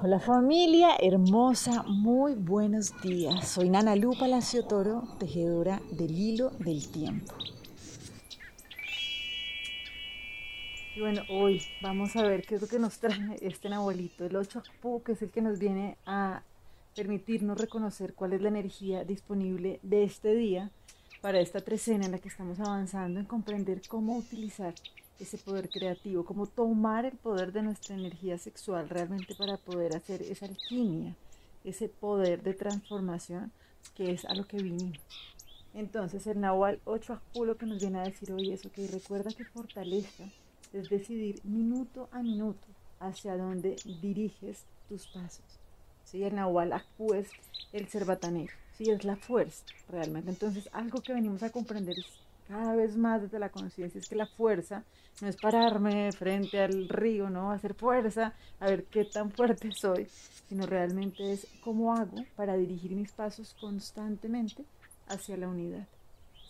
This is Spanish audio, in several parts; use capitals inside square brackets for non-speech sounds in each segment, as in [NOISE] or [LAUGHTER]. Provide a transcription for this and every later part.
Hola familia hermosa, muy buenos días. Soy Nana Lu Palacio Toro, tejedora del hilo del tiempo. Y bueno, hoy vamos a ver qué es lo que nos trae este abuelito, el 8 Akpu, que es el que nos viene a permitirnos reconocer cuál es la energía disponible de este día para esta trecena en la que estamos avanzando en comprender cómo utilizar ese poder creativo, como tomar el poder de nuestra energía sexual realmente para poder hacer esa alquimia, ese poder de transformación que es a lo que vinimos. Entonces el Nahual 8 Aculo que nos viene a decir hoy eso, que recuerda que fortaleza es decidir minuto a minuto hacia dónde diriges tus pasos. ¿Sí? El Nahual Akpu es el cerbatanero, ¿sí? es la fuerza realmente. Entonces algo que venimos a comprender es cada vez más desde la conciencia es que la fuerza no es pararme frente al río, ¿no? Hacer fuerza, a ver qué tan fuerte [LAUGHS] soy, sino realmente es cómo hago para dirigir mis pasos constantemente hacia la unidad.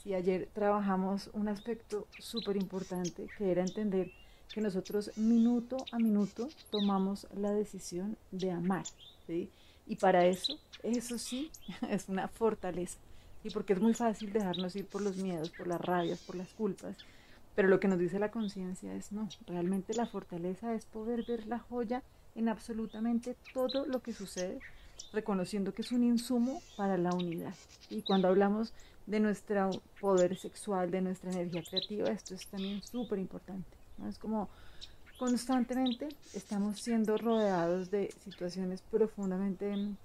Si ayer trabajamos un aspecto súper importante que era entender que nosotros minuto a minuto tomamos la decisión de amar. Y para eso, eso sí, [LAUGHS] es una fortaleza y porque es muy fácil dejarnos ir por los miedos, por las rabias, por las culpas. Pero lo que nos dice la conciencia es no, realmente la fortaleza es poder ver la joya en absolutamente todo lo que sucede, reconociendo que es un insumo para la unidad. Y cuando hablamos de nuestro poder sexual, de nuestra energía creativa, esto es también súper importante. Es como constantemente estamos siendo rodeados de situaciones profundamente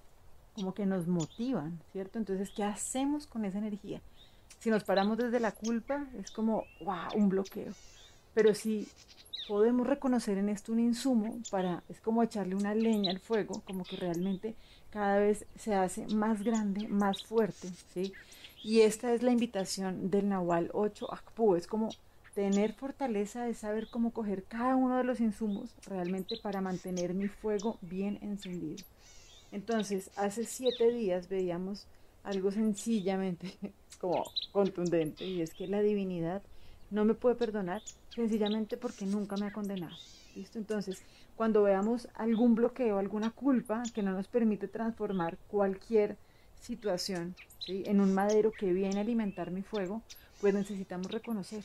como que nos motivan, ¿cierto? Entonces, ¿qué hacemos con esa energía? Si nos paramos desde la culpa, es como, wow, un bloqueo. Pero si podemos reconocer en esto un insumo para, es como echarle una leña al fuego, como que realmente cada vez se hace más grande, más fuerte, ¿sí? Y esta es la invitación del Nahual 8 Akpu, es como tener fortaleza de saber cómo coger cada uno de los insumos realmente para mantener mi fuego bien encendido. Entonces, hace siete días veíamos algo sencillamente [LAUGHS] como contundente y es que la divinidad no me puede perdonar sencillamente porque nunca me ha condenado. ¿Listo? Entonces, cuando veamos algún bloqueo, alguna culpa que no nos permite transformar cualquier situación en un madero que viene a alimentar mi fuego, pues necesitamos reconocer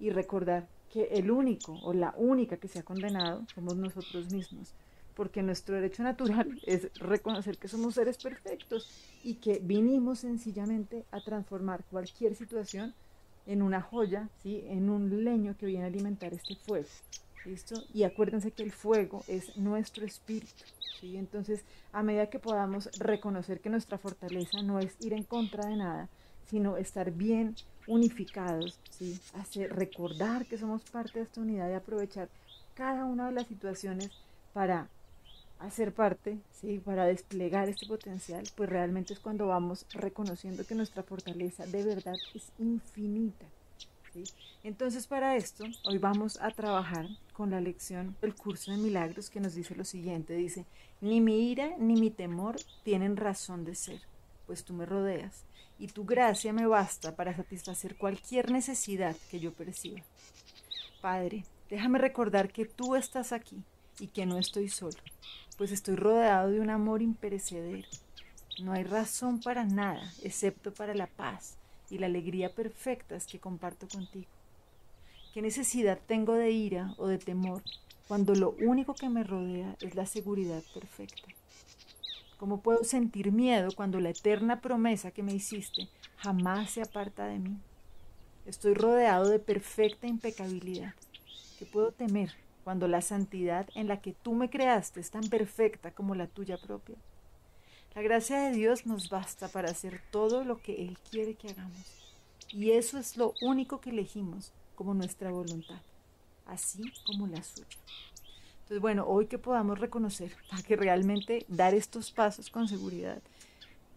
y recordar que el único o la única que se ha condenado somos nosotros mismos porque nuestro derecho natural [LAUGHS] es reconocer que somos seres perfectos y que vinimos sencillamente a transformar cualquier situación en una joya, ¿sí? en un leño que viene a alimentar este fuego. ¿Listo? Y acuérdense que el fuego es nuestro espíritu. ¿sí? Entonces, a medida que podamos reconocer que nuestra fortaleza no es ir en contra de nada, sino estar bien unificados, ¿sí? hacer recordar que somos parte de esta unidad y aprovechar cada una de las situaciones para hacer parte, ¿sí? para desplegar este potencial, pues realmente es cuando vamos reconociendo que nuestra fortaleza de verdad es infinita. Entonces para esto, hoy vamos a trabajar con la lección del curso de milagros que nos dice lo siguiente, dice, ni mi ira ni mi temor tienen razón de ser, pues tú me rodeas y tu gracia me basta para satisfacer cualquier necesidad que yo perciba. Padre, déjame recordar que tú estás aquí y que no estoy solo pues estoy rodeado de un amor imperecedero. No hay razón para nada, excepto para la paz y la alegría perfectas que comparto contigo. ¿Qué necesidad tengo de ira o de temor cuando lo único que me rodea es la seguridad perfecta? ¿Cómo puedo sentir miedo cuando la eterna promesa que me hiciste jamás se aparta de mí? Estoy rodeado de perfecta impecabilidad. ¿Qué puedo temer cuando la santidad en la que tú me creaste es tan perfecta como la tuya propia. La gracia de Dios nos basta para hacer todo lo que Él quiere que hagamos. Y eso es lo único que elegimos como nuestra voluntad, así como la suya. Entonces, bueno, hoy que podamos reconocer [LAUGHS] que realmente dar estos pasos con seguridad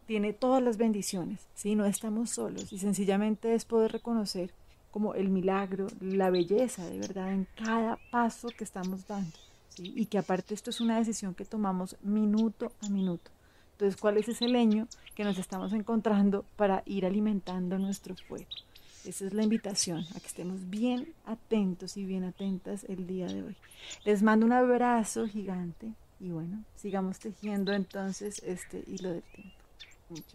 tiene todas las bendiciones, ¿sí? No estamos solos y sencillamente es poder reconocer como el milagro, la belleza de verdad en cada paso que estamos dando. Y que aparte esto es una decisión que tomamos minuto a minuto. Entonces, ¿cuál es ese leño que nos estamos encontrando para ir alimentando nuestro fuego? Esa es la invitación a que estemos bien atentos y bien atentas el día de hoy. Les mando un abrazo gigante Y bueno, sigamos tejiendo entonces este hilo del tiempo. Muchas